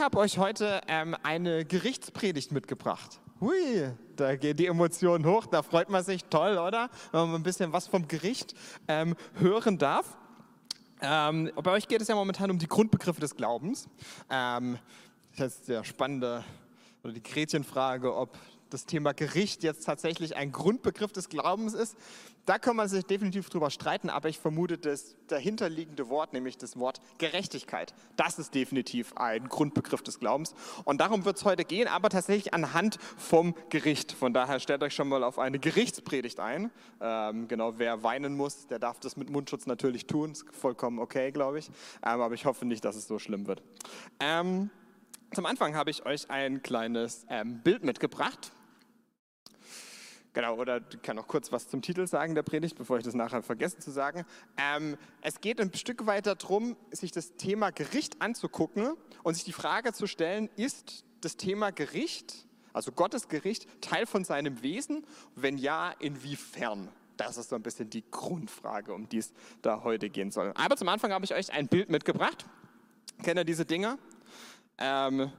habe euch heute ähm, eine Gerichtspredigt mitgebracht. Hui, da gehen die Emotionen hoch, da freut man sich, toll, oder? Wenn man ein bisschen was vom Gericht ähm, hören darf. Ähm, bei euch geht es ja momentan um die Grundbegriffe des Glaubens. Ähm, das ist ja spannende, oder die Gretchenfrage, ob das Thema Gericht jetzt tatsächlich ein Grundbegriff des Glaubens ist. Da kann man sich definitiv drüber streiten, aber ich vermute, das dahinterliegende Wort, nämlich das Wort Gerechtigkeit, das ist definitiv ein Grundbegriff des Glaubens. Und darum wird es heute gehen, aber tatsächlich anhand vom Gericht. Von daher stellt euch schon mal auf eine Gerichtspredigt ein. Ähm, genau, wer weinen muss, der darf das mit Mundschutz natürlich tun. Ist vollkommen okay, glaube ich. Ähm, aber ich hoffe nicht, dass es so schlimm wird. Ähm, zum Anfang habe ich euch ein kleines ähm, Bild mitgebracht. Genau, oder ich kann noch kurz was zum Titel sagen der Predigt, bevor ich das nachher vergesse zu sagen. Ähm, es geht ein Stück weiter darum, sich das Thema Gericht anzugucken und sich die Frage zu stellen, ist das Thema Gericht, also Gottes Gericht, Teil von seinem Wesen? Wenn ja, inwiefern? Das ist so ein bisschen die Grundfrage, um die es da heute gehen soll. Aber zum Anfang habe ich euch ein Bild mitgebracht. Kennt ihr diese Dinger? Ähm,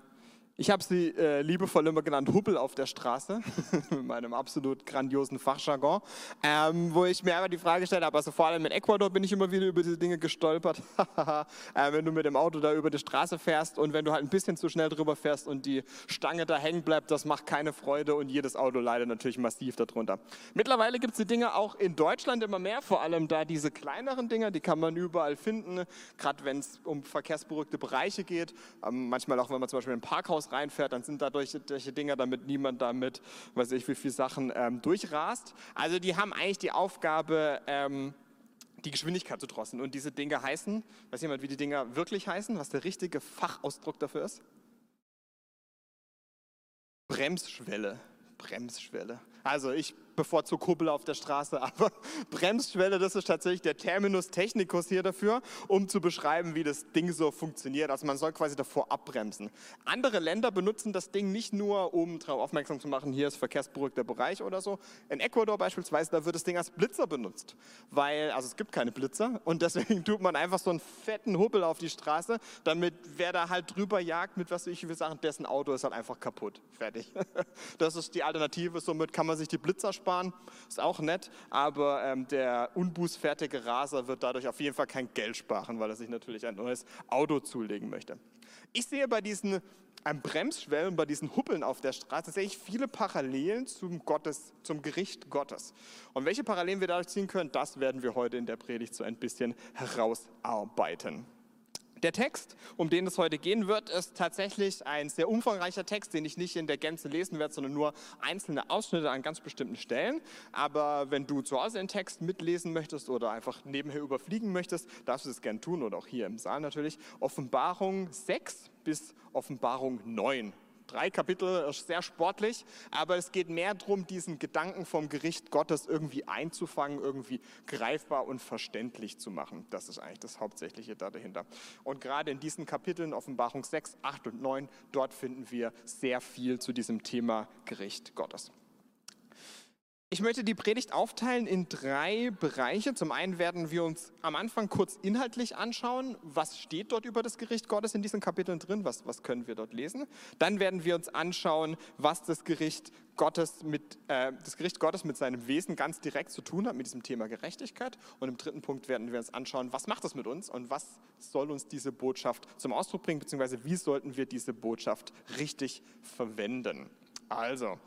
ich habe sie äh, liebevoll immer genannt Hubbel auf der Straße, mit meinem absolut grandiosen Fachjargon, ähm, wo ich mir einfach die Frage stelle, aber also vor allem in Ecuador bin ich immer wieder über diese Dinge gestolpert, äh, wenn du mit dem Auto da über die Straße fährst und wenn du halt ein bisschen zu schnell drüber fährst und die Stange da hängen bleibt, das macht keine Freude und jedes Auto leidet natürlich massiv darunter. Mittlerweile gibt es die Dinge auch in Deutschland immer mehr, vor allem da diese kleineren Dinge, die kann man überall finden, gerade wenn es um verkehrsberuhigte Bereiche geht, ähm, manchmal auch wenn man zum Beispiel in ein Parkhaus reinfährt, dann sind da solche, Dinger, damit niemand damit, weiß ich, wie viele Sachen ähm, durchrast. Also die haben eigentlich die Aufgabe, ähm, die Geschwindigkeit zu drosseln. Und diese Dinge heißen, weiß jemand, wie die Dinger wirklich heißen, was der richtige Fachausdruck dafür ist? Bremsschwelle. Bremsschwelle. Also ich bevorzuge Kuppel auf der Straße, aber Bremsschwelle, das ist tatsächlich der Terminus technicus hier dafür, um zu beschreiben, wie das Ding so funktioniert. Also man soll quasi davor abbremsen. Andere Länder benutzen das Ding nicht nur, um darauf aufmerksam zu machen, hier ist verkehrsberuhigter Bereich oder so. In Ecuador beispielsweise, da wird das Ding als Blitzer benutzt, weil, also es gibt keine Blitzer und deswegen tut man einfach so einen fetten Hubbel auf die Straße, damit wer da halt drüber jagt mit was ich will sagen, dessen Auto ist halt einfach kaputt. Fertig. Das ist die Alternative, somit kann man sich die Blitzer sparen sparen, ist auch nett, aber ähm, der unbußfertige Raser wird dadurch auf jeden Fall kein Geld sparen, weil er sich natürlich ein neues Auto zulegen möchte. Ich sehe bei diesen ähm, Bremsschwellen, bei diesen Huppeln auf der Straße, sehe ich viele Parallelen zum, Gottes, zum Gericht Gottes. Und welche Parallelen wir dadurch ziehen können, das werden wir heute in der Predigt so ein bisschen herausarbeiten. Der Text, um den es heute gehen wird, ist tatsächlich ein sehr umfangreicher Text, den ich nicht in der Gänze lesen werde, sondern nur einzelne Ausschnitte an ganz bestimmten Stellen. Aber wenn du zu Hause den Text mitlesen möchtest oder einfach nebenher überfliegen möchtest, darfst du es gern tun oder auch hier im Saal natürlich. Offenbarung 6 bis Offenbarung 9 drei Kapitel, ist sehr sportlich, aber es geht mehr darum, diesen Gedanken vom Gericht Gottes irgendwie einzufangen, irgendwie greifbar und verständlich zu machen. Das ist eigentlich das Hauptsächliche da dahinter. Und gerade in diesen Kapiteln, Offenbarung 6, 8 und 9, dort finden wir sehr viel zu diesem Thema Gericht Gottes. Ich möchte die Predigt aufteilen in drei Bereiche. Zum einen werden wir uns am Anfang kurz inhaltlich anschauen, was steht dort über das Gericht Gottes in diesen Kapiteln drin, was, was können wir dort lesen. Dann werden wir uns anschauen, was das Gericht, Gottes mit, äh, das Gericht Gottes mit seinem Wesen ganz direkt zu tun hat, mit diesem Thema Gerechtigkeit. Und im dritten Punkt werden wir uns anschauen, was macht das mit uns und was soll uns diese Botschaft zum Ausdruck bringen, beziehungsweise wie sollten wir diese Botschaft richtig verwenden. Also,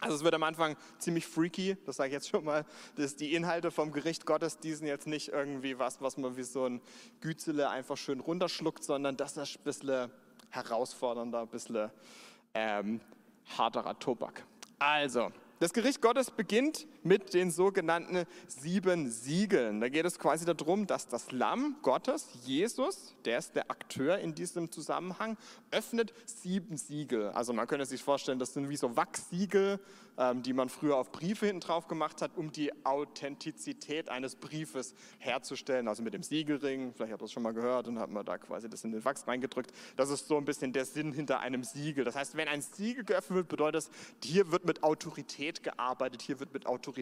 also es wird am Anfang ziemlich freaky, das sage ich jetzt schon mal, dass die Inhalte vom Gericht Gottes, die sind jetzt nicht irgendwie was, was man wie so ein Gützele einfach schön runterschluckt, sondern das ist ein bisschen herausfordernder, ein bisschen ähm, harterer Tobak. Also, das Gericht Gottes beginnt mit den sogenannten sieben Siegeln. Da geht es quasi darum, dass das Lamm Gottes, Jesus, der ist der Akteur in diesem Zusammenhang, öffnet sieben Siegel. Also man könnte sich vorstellen, das sind wie so Wachsiegel, ähm, die man früher auf Briefe hinten drauf gemacht hat, um die Authentizität eines Briefes herzustellen. Also mit dem Siegelring, vielleicht habt ihr das schon mal gehört und hat man da quasi das in den Wachs reingedrückt. Das ist so ein bisschen der Sinn hinter einem Siegel. Das heißt, wenn ein Siegel geöffnet wird, bedeutet das, hier wird mit Autorität gearbeitet, hier wird mit Autorität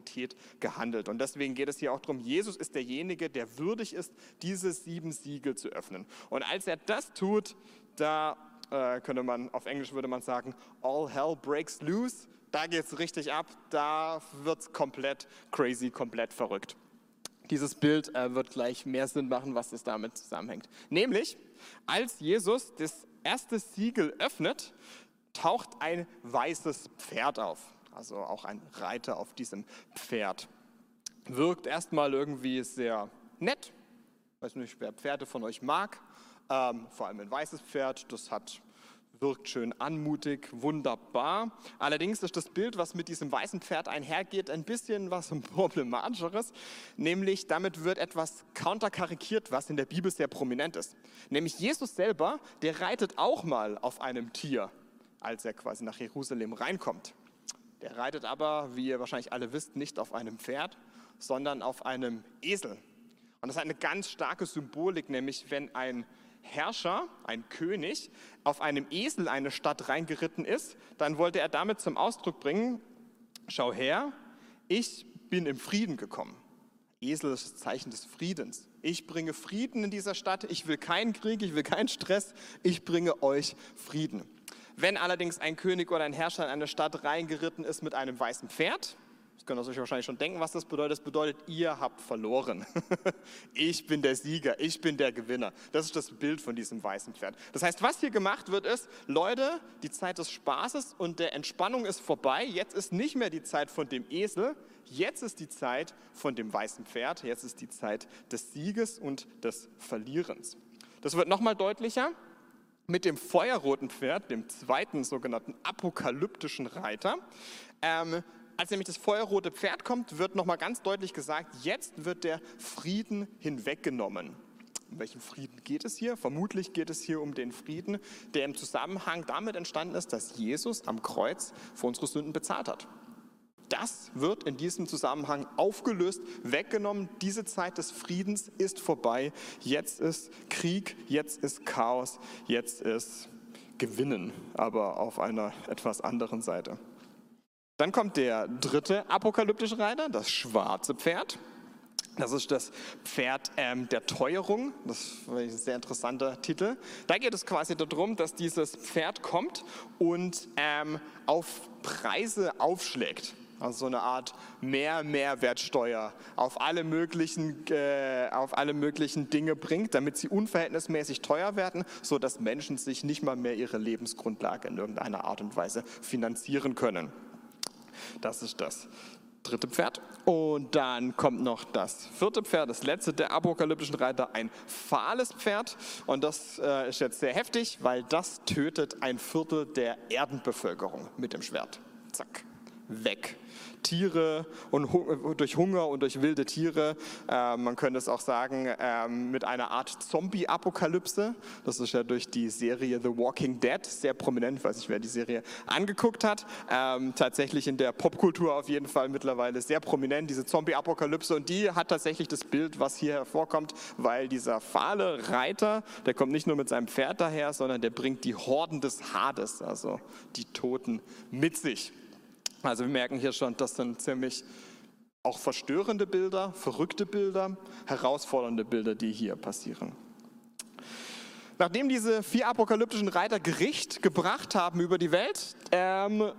gehandelt. Und deswegen geht es hier auch darum, Jesus ist derjenige, der würdig ist, diese sieben Siegel zu öffnen. Und als er das tut, da äh, könnte man, auf Englisch würde man sagen, all hell breaks loose. Da geht es richtig ab, da wird es komplett crazy, komplett verrückt. Dieses Bild äh, wird gleich mehr Sinn machen, was es damit zusammenhängt. Nämlich, als Jesus das erste Siegel öffnet, taucht ein weißes Pferd auf. Also auch ein Reiter auf diesem Pferd. Wirkt erstmal irgendwie sehr nett. Weiß nicht, wer Pferde von euch mag. Ähm, vor allem ein weißes Pferd, das hat wirkt schön anmutig, wunderbar. Allerdings ist das Bild, was mit diesem weißen Pferd einhergeht, ein bisschen was problematischeres. Nämlich damit wird etwas counterkarikiert, was in der Bibel sehr prominent ist. Nämlich Jesus selber, der reitet auch mal auf einem Tier, als er quasi nach Jerusalem reinkommt. Der reitet aber, wie ihr wahrscheinlich alle wisst, nicht auf einem Pferd, sondern auf einem Esel. Und das hat eine ganz starke Symbolik, nämlich wenn ein Herrscher, ein König, auf einem Esel eine Stadt reingeritten ist, dann wollte er damit zum Ausdruck bringen, schau her, ich bin im Frieden gekommen. Esel ist das Zeichen des Friedens. Ich bringe Frieden in dieser Stadt, ich will keinen Krieg, ich will keinen Stress, ich bringe euch Frieden. Wenn allerdings ein König oder ein Herrscher in eine Stadt reingeritten ist mit einem weißen Pferd, das können Sie sich wahrscheinlich schon denken, was das bedeutet. Das bedeutet, ihr habt verloren. ich bin der Sieger, ich bin der Gewinner. Das ist das Bild von diesem weißen Pferd. Das heißt, was hier gemacht wird, ist, Leute, die Zeit des Spaßes und der Entspannung ist vorbei. Jetzt ist nicht mehr die Zeit von dem Esel, jetzt ist die Zeit von dem weißen Pferd. Jetzt ist die Zeit des Sieges und des Verlierens. Das wird nochmal deutlicher mit dem feuerroten Pferd, dem zweiten sogenannten apokalyptischen Reiter. Ähm, als nämlich das feuerrote Pferd kommt, wird nochmal ganz deutlich gesagt, jetzt wird der Frieden hinweggenommen. Um welchen Frieden geht es hier? Vermutlich geht es hier um den Frieden, der im Zusammenhang damit entstanden ist, dass Jesus am Kreuz für unsere Sünden bezahlt hat. Das wird in diesem Zusammenhang aufgelöst, weggenommen. Diese Zeit des Friedens ist vorbei. Jetzt ist Krieg, jetzt ist Chaos, jetzt ist Gewinnen, aber auf einer etwas anderen Seite. Dann kommt der dritte apokalyptische Reiter, das schwarze Pferd. Das ist das Pferd ähm, der Teuerung. Das ist ein sehr interessanter Titel. Da geht es quasi darum, dass dieses Pferd kommt und ähm, auf Preise aufschlägt. Also so eine Art mehr Mehrwertsteuer auf alle möglichen, äh, auf alle möglichen Dinge bringt, damit sie unverhältnismäßig teuer werden, sodass Menschen sich nicht mal mehr ihre Lebensgrundlage in irgendeiner Art und Weise finanzieren können. Das ist das dritte Pferd. Und dann kommt noch das vierte Pferd, das letzte der apokalyptischen Reiter, ein fahles Pferd. Und das äh, ist jetzt sehr heftig, weil das tötet ein Viertel der Erdenbevölkerung mit dem Schwert. Zack, weg. Tiere und durch Hunger und durch wilde Tiere. Äh, man könnte es auch sagen äh, mit einer Art Zombie-Apokalypse. Das ist ja durch die Serie The Walking Dead sehr prominent, ich weiß nicht, wer die Serie angeguckt hat. Ähm, tatsächlich in der Popkultur auf jeden Fall mittlerweile sehr prominent, diese Zombie-Apokalypse. Und die hat tatsächlich das Bild, was hier hervorkommt, weil dieser fahle Reiter, der kommt nicht nur mit seinem Pferd daher, sondern der bringt die Horden des Hades, also die Toten, mit sich. Also wir merken hier schon, das sind ziemlich auch verstörende Bilder, verrückte Bilder, herausfordernde Bilder, die hier passieren. Nachdem diese vier apokalyptischen Reiter Gericht gebracht haben über die Welt, ähm,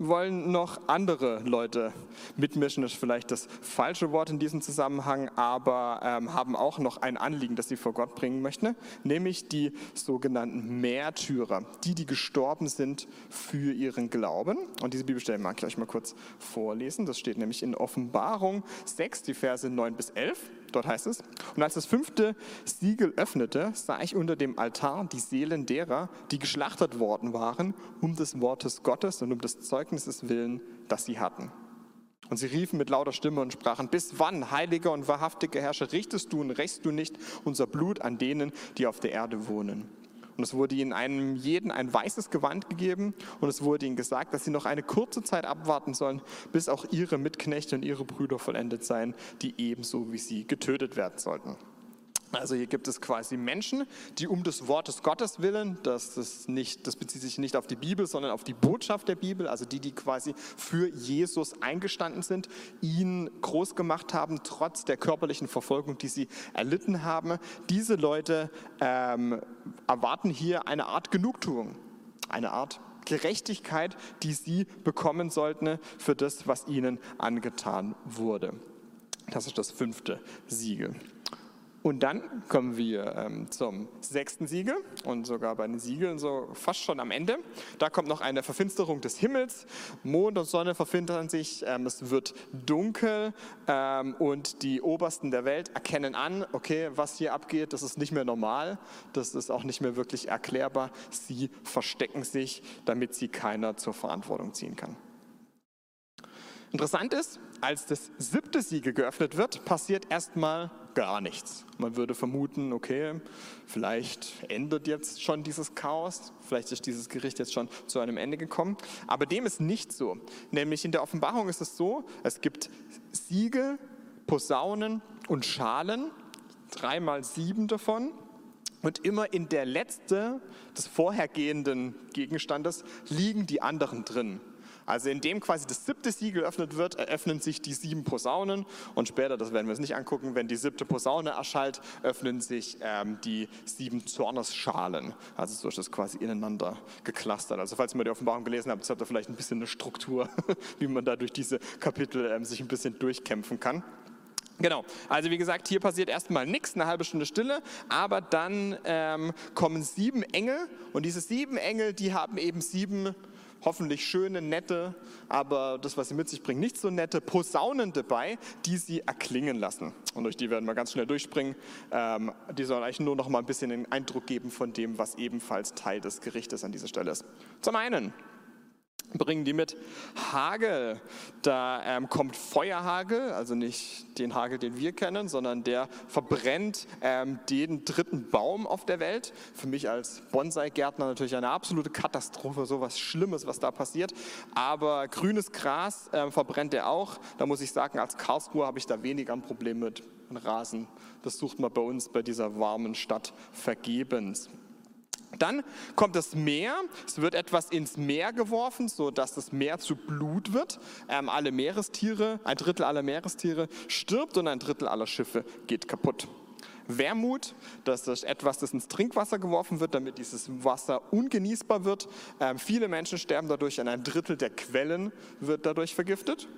wollen noch andere Leute mitmischen, das ist vielleicht das falsche Wort in diesem Zusammenhang, aber ähm, haben auch noch ein Anliegen, das sie vor Gott bringen möchten, nämlich die sogenannten Märtyrer, die, die gestorben sind für ihren Glauben. Und diese Bibelstelle mag ich euch mal kurz vorlesen. Das steht nämlich in Offenbarung 6, die Verse 9 bis 11. Dort heißt es, und als das fünfte Siegel öffnete, sah ich unter dem Altar die Seelen derer, die geschlachtet worden waren, um des Wortes Gottes und um des Zeugnisses willen, das sie hatten. Und sie riefen mit lauter Stimme und sprachen, bis wann, heiliger und wahrhaftiger Herrscher, richtest du und rächst du nicht unser Blut an denen, die auf der Erde wohnen? Und es wurde ihnen einem jeden ein weißes Gewand gegeben und es wurde ihnen gesagt, dass sie noch eine kurze Zeit abwarten sollen, bis auch ihre Mitknechte und ihre Brüder vollendet seien, die ebenso wie sie getötet werden sollten. Also hier gibt es quasi Menschen, die um des Wortes Gottes willen, das, ist nicht, das bezieht sich nicht auf die Bibel, sondern auf die Botschaft der Bibel, also die, die quasi für Jesus eingestanden sind, ihn groß gemacht haben, trotz der körperlichen Verfolgung, die sie erlitten haben. Diese Leute ähm, erwarten hier eine Art Genugtuung, eine Art Gerechtigkeit, die sie bekommen sollten für das, was ihnen angetan wurde. Das ist das fünfte Siegel. Und dann kommen wir ähm, zum sechsten Siegel und sogar bei den Siegeln so fast schon am Ende. Da kommt noch eine Verfinsterung des Himmels. Mond und Sonne verfinstern sich, ähm, es wird dunkel ähm, und die Obersten der Welt erkennen an, okay, was hier abgeht, das ist nicht mehr normal, das ist auch nicht mehr wirklich erklärbar. Sie verstecken sich, damit sie keiner zur Verantwortung ziehen kann. Interessant ist, als das siebte Siegel geöffnet wird, passiert erstmal gar nichts. Man würde vermuten, okay, vielleicht endet jetzt schon dieses Chaos, vielleicht ist dieses Gericht jetzt schon zu einem Ende gekommen. Aber dem ist nicht so. Nämlich in der Offenbarung ist es so, es gibt Siegel, Posaunen und Schalen, dreimal sieben davon. Und immer in der letzte des vorhergehenden Gegenstandes liegen die anderen drin. Also indem quasi das siebte Siegel geöffnet wird, eröffnen sich die sieben Posaunen und später, das werden wir uns nicht angucken, wenn die siebte Posaune erschallt, öffnen sich ähm, die sieben Zornesschalen. Also so ist das quasi ineinander geklustert. Also falls ihr mal die Offenbarung gelesen habt, habt ihr vielleicht ein bisschen eine Struktur, wie man da durch diese Kapitel ähm, sich ein bisschen durchkämpfen kann. Genau, also wie gesagt, hier passiert erstmal nichts, eine halbe Stunde Stille, aber dann ähm, kommen sieben Engel und diese sieben Engel, die haben eben sieben hoffentlich schöne, nette, aber das, was sie mit sich bringen, nicht so nette Posaunen dabei, die sie erklingen lassen. Und durch die werden wir ganz schnell durchspringen. Ähm, die sollen eigentlich nur noch mal ein bisschen den Eindruck geben von dem, was ebenfalls Teil des Gerichtes an dieser Stelle ist. Zum einen bringen die mit Hagel. Da ähm, kommt Feuerhagel, also nicht den Hagel, den wir kennen, sondern der verbrennt ähm, den dritten Baum auf der Welt. Für mich als Bonsai-Gärtner natürlich eine absolute Katastrophe, so was Schlimmes, was da passiert. Aber grünes Gras ähm, verbrennt er auch. Da muss ich sagen, als Karlsruhe habe ich da weniger ein Problem mit. Rasen, das sucht man bei uns bei dieser warmen Stadt vergebens. Dann kommt das Meer. Es wird etwas ins Meer geworfen, sodass das Meer zu Blut wird. Ähm, alle Meerestiere, ein Drittel aller Meerestiere stirbt und ein Drittel aller Schiffe geht kaputt. Wermut, das ist etwas, das ins Trinkwasser geworfen wird, damit dieses Wasser ungenießbar wird. Ähm, viele Menschen sterben dadurch, und ein Drittel der Quellen wird dadurch vergiftet.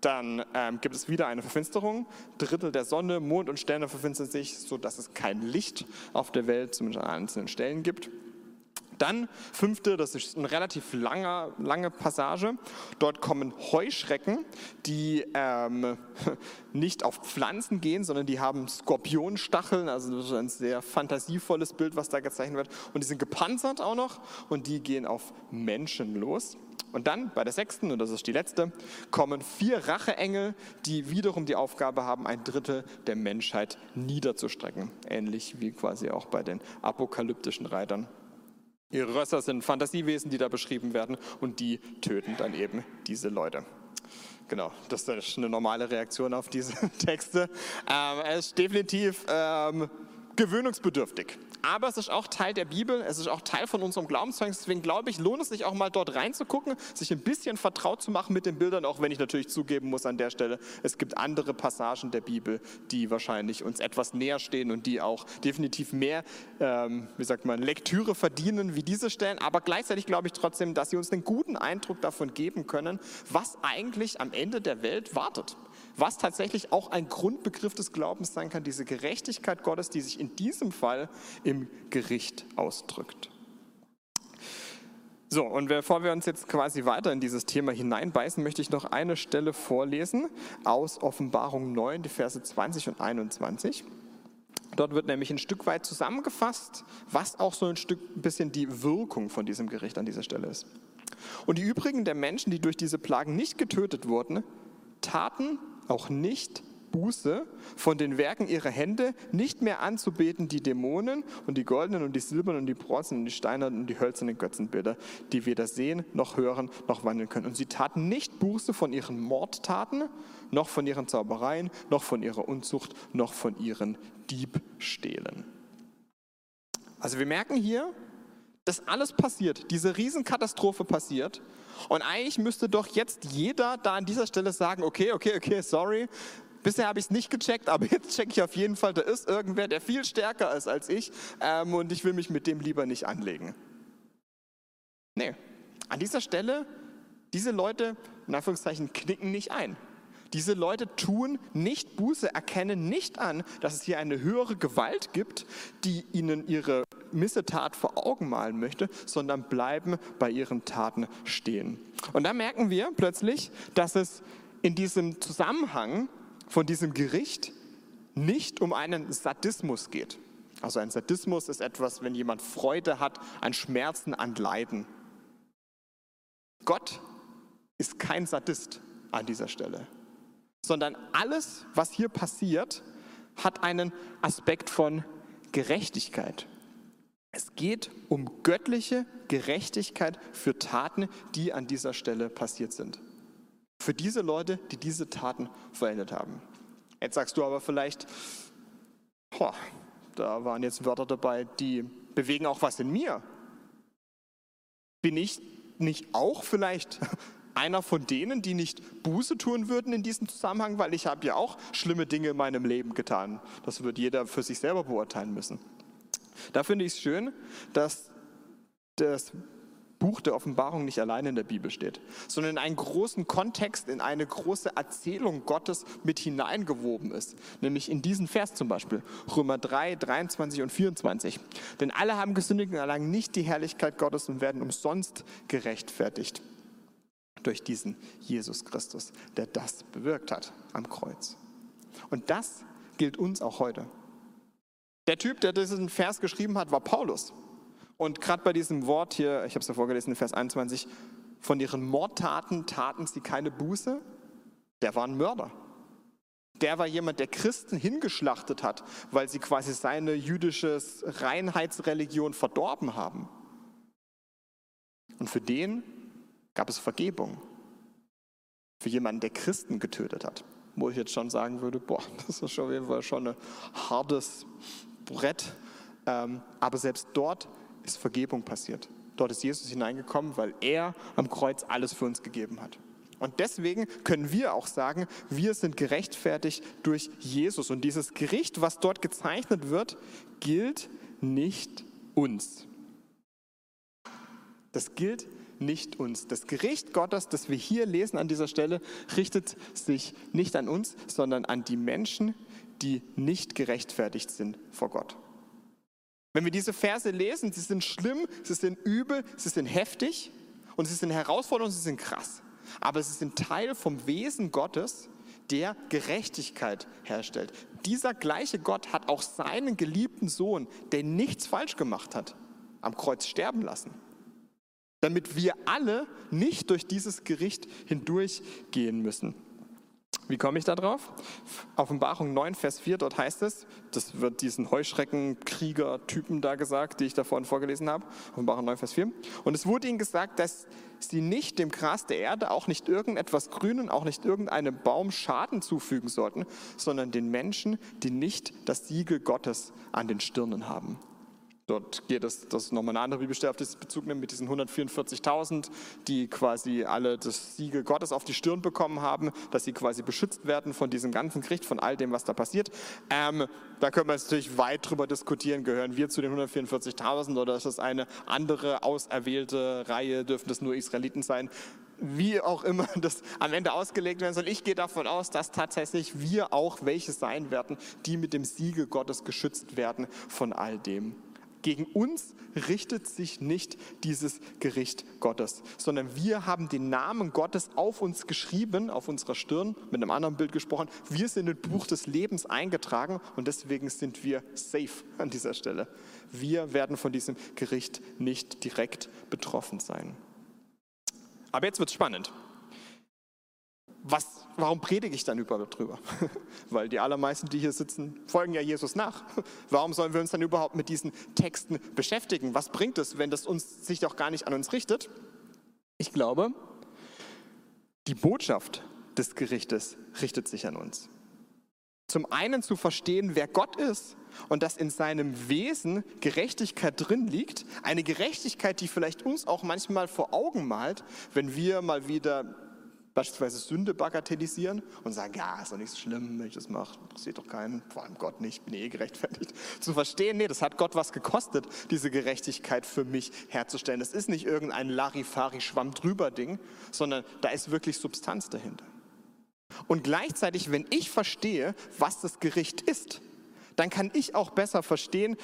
Dann ähm, gibt es wieder eine Verfinsterung. Drittel der Sonne, Mond und Sterne verfinstern sich, sodass es kein Licht auf der Welt, zumindest an einzelnen Stellen gibt. Dann fünfte, das ist eine relativ lange, lange Passage. Dort kommen Heuschrecken, die ähm, nicht auf Pflanzen gehen, sondern die haben Skorpionstacheln. Also das ist ein sehr fantasievolles Bild, was da gezeichnet wird. Und die sind gepanzert auch noch und die gehen auf Menschen los. Und dann bei der sechsten, und das ist die letzte, kommen vier Racheengel, die wiederum die Aufgabe haben, ein Drittel der Menschheit niederzustrecken. Ähnlich wie quasi auch bei den apokalyptischen Reitern. Ihre Rösser sind Fantasiewesen, die da beschrieben werden, und die töten dann eben diese Leute. Genau, das ist eine normale Reaktion auf diese Texte. Ähm, es ist definitiv ähm, gewöhnungsbedürftig. Aber es ist auch Teil der Bibel, es ist auch Teil von unserem Glaubenszeugnis. Deswegen glaube ich, lohnt es sich auch mal dort reinzugucken, sich ein bisschen vertraut zu machen mit den Bildern, auch wenn ich natürlich zugeben muss an der Stelle, es gibt andere Passagen der Bibel, die wahrscheinlich uns etwas näher stehen und die auch definitiv mehr, ähm, wie sagt man, Lektüre verdienen wie diese Stellen. Aber gleichzeitig glaube ich trotzdem, dass sie uns einen guten Eindruck davon geben können, was eigentlich am Ende der Welt wartet was tatsächlich auch ein Grundbegriff des Glaubens sein kann, diese Gerechtigkeit Gottes, die sich in diesem Fall im Gericht ausdrückt. So, und bevor wir uns jetzt quasi weiter in dieses Thema hineinbeißen, möchte ich noch eine Stelle vorlesen aus Offenbarung 9, die Verse 20 und 21. Dort wird nämlich ein Stück weit zusammengefasst, was auch so ein Stück ein bisschen die Wirkung von diesem Gericht an dieser Stelle ist. Und die übrigen der Menschen, die durch diese Plagen nicht getötet wurden, taten auch nicht Buße von den Werken ihrer Hände, nicht mehr anzubeten die Dämonen und die goldenen und die silbernen und die bronzenen und die steinernen und die hölzernen Götzenbilder, die weder sehen noch hören noch wandeln können. Und sie taten nicht Buße von ihren Mordtaten, noch von ihren Zaubereien, noch von ihrer Unzucht, noch von ihren Diebstählen. Also wir merken hier, dass alles passiert, diese Riesenkatastrophe passiert und eigentlich müsste doch jetzt jeder da an dieser Stelle sagen, okay, okay, okay, sorry, Bisher habe ich es nicht gecheckt, aber jetzt checke ich auf jeden Fall, da ist irgendwer, der viel stärker ist als ich ähm, und ich will mich mit dem lieber nicht anlegen. Nee, an dieser Stelle, diese Leute, in Anführungszeichen, knicken nicht ein. Diese Leute tun nicht Buße, erkennen nicht an, dass es hier eine höhere Gewalt gibt, die ihnen ihre Missetat vor Augen malen möchte, sondern bleiben bei ihren Taten stehen. Und da merken wir plötzlich, dass es in diesem Zusammenhang von diesem Gericht nicht um einen Sadismus geht. Also ein Sadismus ist etwas, wenn jemand Freude hat an Schmerzen, an Leiden. Gott ist kein Sadist an dieser Stelle, sondern alles, was hier passiert, hat einen Aspekt von Gerechtigkeit. Es geht um göttliche Gerechtigkeit für Taten, die an dieser Stelle passiert sind. Für diese Leute, die diese Taten verändert haben. Jetzt sagst du aber vielleicht, boah, da waren jetzt Wörter dabei, die bewegen auch was in mir. Bin ich nicht auch vielleicht einer von denen, die nicht Buße tun würden in diesem Zusammenhang, weil ich habe ja auch schlimme Dinge in meinem Leben getan. Das wird jeder für sich selber beurteilen müssen. Da finde ich es schön, dass das Buch der Offenbarung nicht allein in der Bibel steht, sondern in einen großen Kontext, in eine große Erzählung Gottes mit hineingewoben ist. Nämlich in diesen Vers zum Beispiel, Römer 3, 23 und 24. Denn alle haben gesündigt und erlangen nicht die Herrlichkeit Gottes und werden umsonst gerechtfertigt durch diesen Jesus Christus, der das bewirkt hat am Kreuz. Und das gilt uns auch heute. Der Typ, der diesen Vers geschrieben hat, war Paulus. Und gerade bei diesem Wort hier, ich habe es ja vorgelesen Vers 21, von ihren Mordtaten taten sie keine Buße, der war ein Mörder. Der war jemand, der Christen hingeschlachtet hat, weil sie quasi seine jüdische Reinheitsreligion verdorben haben. Und für den gab es Vergebung. Für jemanden, der Christen getötet hat. Wo ich jetzt schon sagen würde, boah, das ist auf jeden Fall schon ein hartes Brett. Ähm, aber selbst dort ist Vergebung passiert. Dort ist Jesus hineingekommen, weil er am Kreuz alles für uns gegeben hat. Und deswegen können wir auch sagen, wir sind gerechtfertigt durch Jesus. Und dieses Gericht, was dort gezeichnet wird, gilt nicht uns. Das gilt nicht uns. Das Gericht Gottes, das wir hier lesen an dieser Stelle, richtet sich nicht an uns, sondern an die Menschen, die nicht gerechtfertigt sind vor Gott. Wenn wir diese Verse lesen, sie sind schlimm, sie sind übel, sie sind heftig und sie sind herausfordernd sie sind krass. Aber sie sind Teil vom Wesen Gottes, der Gerechtigkeit herstellt. Dieser gleiche Gott hat auch seinen geliebten Sohn, der nichts falsch gemacht hat, am Kreuz sterben lassen. Damit wir alle nicht durch dieses Gericht hindurchgehen müssen. Wie komme ich da drauf? Offenbarung 9, Vers 4, dort heißt es, das wird diesen Heuschreckenkrieger-Typen da gesagt, die ich da vorhin vorgelesen habe. Offenbarung 9, Vers 4. Und es wurde ihnen gesagt, dass sie nicht dem Gras der Erde, auch nicht irgendetwas Grünen, auch nicht irgendeinem Baum Schaden zufügen sollten, sondern den Menschen, die nicht das Siegel Gottes an den Stirnen haben. Dort geht es, das ist nochmal eine andere Bibelstelle, auf das Bezug nimmt, mit diesen 144.000, die quasi alle das Siegel Gottes auf die Stirn bekommen haben, dass sie quasi beschützt werden von diesem ganzen Gericht, von all dem, was da passiert. Ähm, da können wir natürlich weit drüber diskutieren, gehören wir zu den 144.000 oder ist das eine andere auserwählte Reihe, dürfen das nur Israeliten sein? wie auch immer das am Ende ausgelegt werden soll. Ich gehe davon aus, dass tatsächlich wir auch welche sein werden, die mit dem Siegel Gottes geschützt werden von all dem. Gegen uns richtet sich nicht dieses Gericht Gottes, sondern wir haben den Namen Gottes auf uns geschrieben, auf unserer Stirn, mit einem anderen Bild gesprochen. Wir sind im Buch des Lebens eingetragen und deswegen sind wir safe an dieser Stelle. Wir werden von diesem Gericht nicht direkt betroffen sein. Aber jetzt wird es spannend was, warum predige ich dann überhaupt drüber? Weil die allermeisten, die hier sitzen, folgen ja Jesus nach. Warum sollen wir uns dann überhaupt mit diesen Texten beschäftigen? Was bringt es, wenn das uns, sich doch gar nicht an uns richtet? Ich glaube, die Botschaft des Gerichtes richtet sich an uns. Zum einen zu verstehen, wer Gott ist und dass in seinem Wesen Gerechtigkeit drin liegt. Eine Gerechtigkeit, die vielleicht uns auch manchmal vor Augen malt, wenn wir mal wieder Beispielsweise Sünde bagatellisieren und sagen, ja, ist doch nicht so schlimm, wenn ich das mache, interessiert doch keinen, vor allem Gott nicht, bin eh gerechtfertigt. Zu verstehen, nee, das hat Gott was gekostet, diese Gerechtigkeit für mich herzustellen. Das ist nicht irgendein Larifari-Schwamm drüber Ding, sondern da ist wirklich Substanz dahinter. Und gleichzeitig, wenn ich verstehe, was das Gericht ist, dann kann ich auch besser verstehen,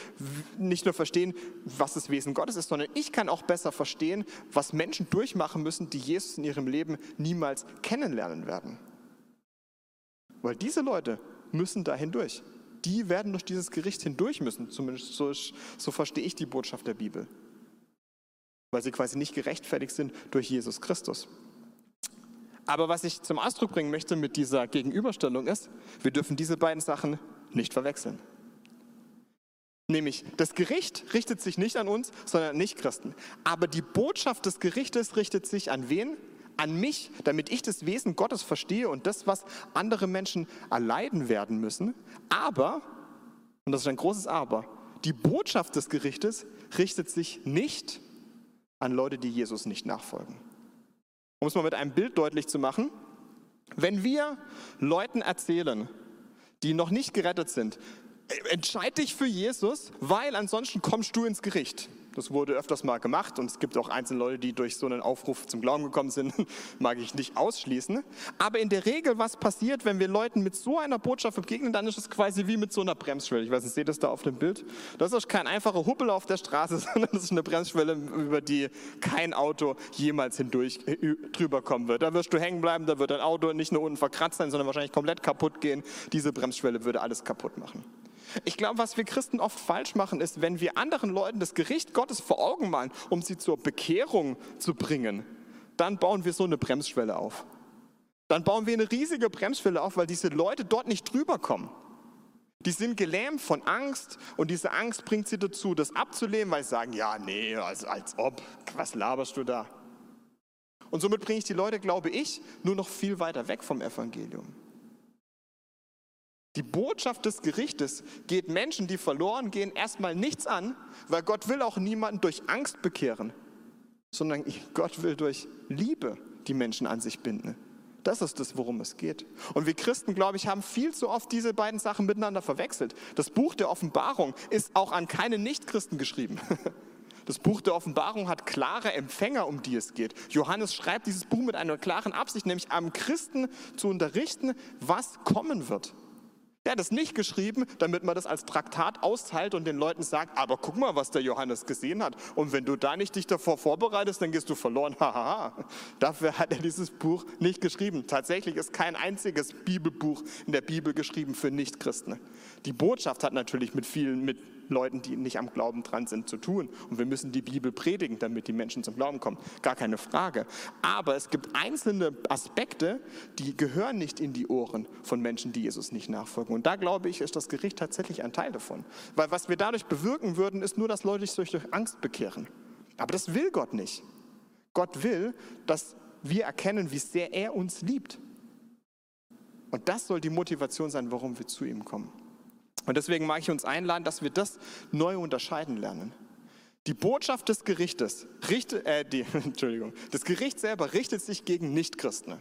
nicht nur verstehen, was das Wesen Gottes ist, sondern ich kann auch besser verstehen, was Menschen durchmachen müssen, die Jesus in ihrem Leben niemals kennenlernen werden. Weil diese Leute müssen da hindurch. Die werden durch dieses Gericht hindurch müssen. Zumindest so, so verstehe ich die Botschaft der Bibel. Weil sie quasi nicht gerechtfertigt sind durch Jesus Christus. Aber was ich zum Ausdruck bringen möchte mit dieser Gegenüberstellung ist, wir dürfen diese beiden Sachen nicht verwechseln. Nämlich, das Gericht richtet sich nicht an uns, sondern an Nichtchristen. Aber die Botschaft des Gerichtes richtet sich an wen? An mich, damit ich das Wesen Gottes verstehe und das, was andere Menschen erleiden werden müssen. Aber, und das ist ein großes Aber, die Botschaft des Gerichtes richtet sich nicht an Leute, die Jesus nicht nachfolgen. Um es mal mit einem Bild deutlich zu machen, wenn wir Leuten erzählen, die noch nicht gerettet sind, entscheid dich für Jesus, weil ansonsten kommst du ins Gericht. Das wurde öfters mal gemacht und es gibt auch einzelne Leute, die durch so einen Aufruf zum Glauben gekommen sind, mag ich nicht ausschließen. Aber in der Regel, was passiert, wenn wir Leuten mit so einer Botschaft begegnen, dann ist es quasi wie mit so einer Bremsschwelle. Ich weiß nicht, seht ihr das da auf dem Bild? Das ist kein einfacher Huppel auf der Straße, sondern das ist eine Bremsschwelle, über die kein Auto jemals hindurch äh, drüber kommen wird. Da wirst du hängen bleiben, da wird dein Auto nicht nur unten verkratzt sein, sondern wahrscheinlich komplett kaputt gehen. Diese Bremsschwelle würde alles kaputt machen. Ich glaube, was wir Christen oft falsch machen, ist, wenn wir anderen Leuten das Gericht Gottes vor Augen malen, um sie zur Bekehrung zu bringen, dann bauen wir so eine Bremsschwelle auf. Dann bauen wir eine riesige Bremsschwelle auf, weil diese Leute dort nicht drüber kommen. Die sind gelähmt von Angst und diese Angst bringt sie dazu, das abzulehnen, weil sie sagen, ja, nee, als, als ob, was laberst du da? Und somit bringe ich die Leute, glaube ich, nur noch viel weiter weg vom Evangelium. Die Botschaft des Gerichtes geht Menschen, die verloren gehen, erstmal nichts an, weil Gott will auch niemanden durch Angst bekehren, sondern Gott will durch Liebe die Menschen an sich binden. Das ist das, worum es geht. Und wir Christen, glaube ich, haben viel zu oft diese beiden Sachen miteinander verwechselt. Das Buch der Offenbarung ist auch an keine Nichtchristen geschrieben. Das Buch der Offenbarung hat klare Empfänger, um die es geht. Johannes schreibt dieses Buch mit einer klaren Absicht, nämlich am Christen zu unterrichten, was kommen wird. Der hat es nicht geschrieben, damit man das als Traktat austeilt und den Leuten sagt, aber guck mal, was der Johannes gesehen hat. Und wenn du da nicht dich davor vorbereitest, dann gehst du verloren. Hahaha. Dafür hat er dieses Buch nicht geschrieben. Tatsächlich ist kein einziges Bibelbuch in der Bibel geschrieben für Nichtchristen. Die Botschaft hat natürlich mit vielen, mit Leuten, die nicht am Glauben dran sind, zu tun. Und wir müssen die Bibel predigen, damit die Menschen zum Glauben kommen. Gar keine Frage. Aber es gibt einzelne Aspekte, die gehören nicht in die Ohren von Menschen, die Jesus nicht nachfolgen. Und da glaube ich, ist das Gericht tatsächlich ein Teil davon. Weil was wir dadurch bewirken würden, ist nur, dass Leute sich durch Angst bekehren. Aber das will Gott nicht. Gott will, dass wir erkennen, wie sehr er uns liebt. Und das soll die Motivation sein, warum wir zu ihm kommen. Und deswegen mag ich uns einladen, dass wir das neu unterscheiden lernen. Die Botschaft des Gerichtes, richtet, äh, die, Entschuldigung, das Gericht selber richtet sich gegen Nichtchristen,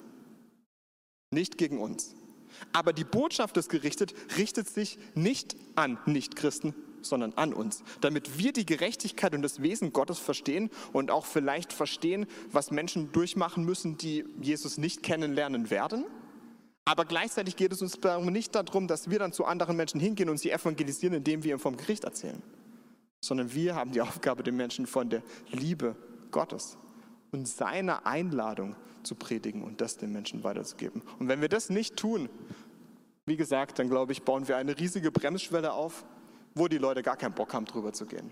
nicht gegen uns. Aber die Botschaft des Gerichtes richtet sich nicht an Nichtchristen, sondern an uns, damit wir die Gerechtigkeit und das Wesen Gottes verstehen und auch vielleicht verstehen, was Menschen durchmachen müssen, die Jesus nicht kennenlernen werden aber gleichzeitig geht es uns darum nicht darum, dass wir dann zu anderen Menschen hingehen und sie evangelisieren, indem wir ihnen vom Gericht erzählen, sondern wir haben die Aufgabe, den Menschen von der Liebe Gottes und seiner Einladung zu predigen und das den Menschen weiterzugeben. Und wenn wir das nicht tun, wie gesagt, dann glaube ich, bauen wir eine riesige Bremsschwelle auf, wo die Leute gar keinen Bock haben, drüber zu gehen.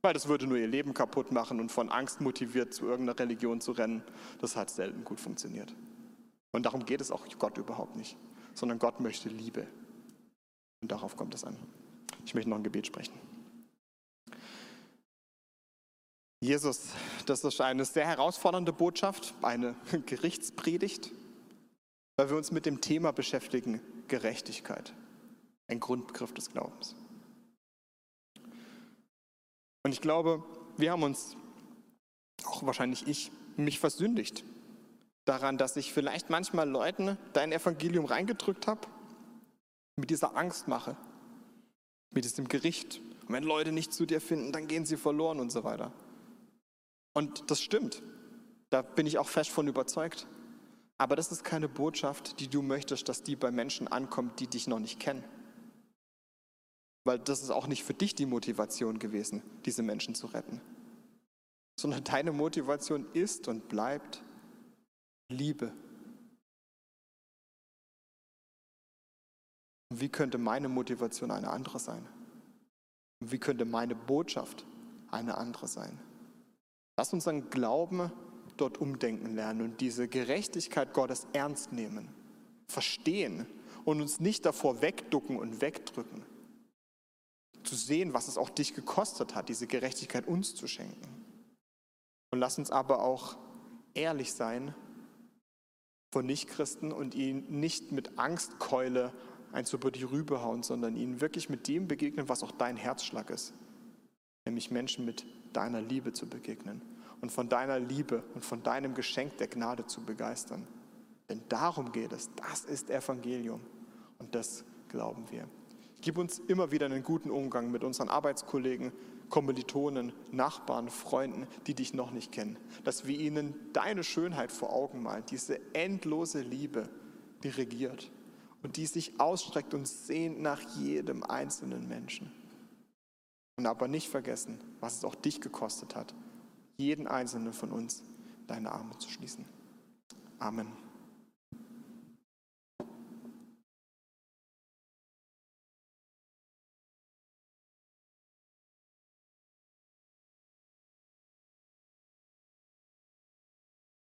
Weil das würde nur ihr Leben kaputt machen und von Angst motiviert zu irgendeiner Religion zu rennen, das hat selten gut funktioniert. Und darum geht es auch Gott überhaupt nicht, sondern Gott möchte Liebe. Und darauf kommt es an. Ich möchte noch ein Gebet sprechen. Jesus, das ist eine sehr herausfordernde Botschaft, eine Gerichtspredigt, weil wir uns mit dem Thema beschäftigen, Gerechtigkeit, ein Grundbegriff des Glaubens. Und ich glaube, wir haben uns, auch wahrscheinlich ich, mich versündigt daran, dass ich vielleicht manchmal Leuten dein Evangelium reingedrückt habe, mit dieser Angst mache, mit diesem Gericht. Und wenn Leute nicht zu dir finden, dann gehen sie verloren und so weiter. Und das stimmt. Da bin ich auch fest von überzeugt. Aber das ist keine Botschaft, die du möchtest, dass die bei Menschen ankommt, die dich noch nicht kennen. Weil das ist auch nicht für dich die Motivation gewesen, diese Menschen zu retten. Sondern deine Motivation ist und bleibt Liebe. Und wie könnte meine Motivation eine andere sein? Und wie könnte meine Botschaft eine andere sein? Lass uns unseren Glauben dort umdenken lernen und diese Gerechtigkeit Gottes ernst nehmen, verstehen und uns nicht davor wegducken und wegdrücken. Zu sehen, was es auch dich gekostet hat, diese Gerechtigkeit uns zu schenken. Und lass uns aber auch ehrlich sein von Nichtchristen und ihnen nicht mit Angstkeule eins über die Rübe hauen, sondern ihnen wirklich mit dem begegnen, was auch dein Herzschlag ist. Nämlich Menschen mit deiner Liebe zu begegnen und von deiner Liebe und von deinem Geschenk der Gnade zu begeistern. Denn darum geht es. Das ist Evangelium. Und das glauben wir. Gib uns immer wieder einen guten Umgang mit unseren Arbeitskollegen, Kommilitonen, Nachbarn, Freunden, die dich noch nicht kennen. Dass wir ihnen deine Schönheit vor Augen malen, diese endlose Liebe, die regiert und die sich ausstreckt und sehnt nach jedem einzelnen Menschen. Und aber nicht vergessen, was es auch dich gekostet hat, jeden einzelnen von uns deine Arme zu schließen. Amen.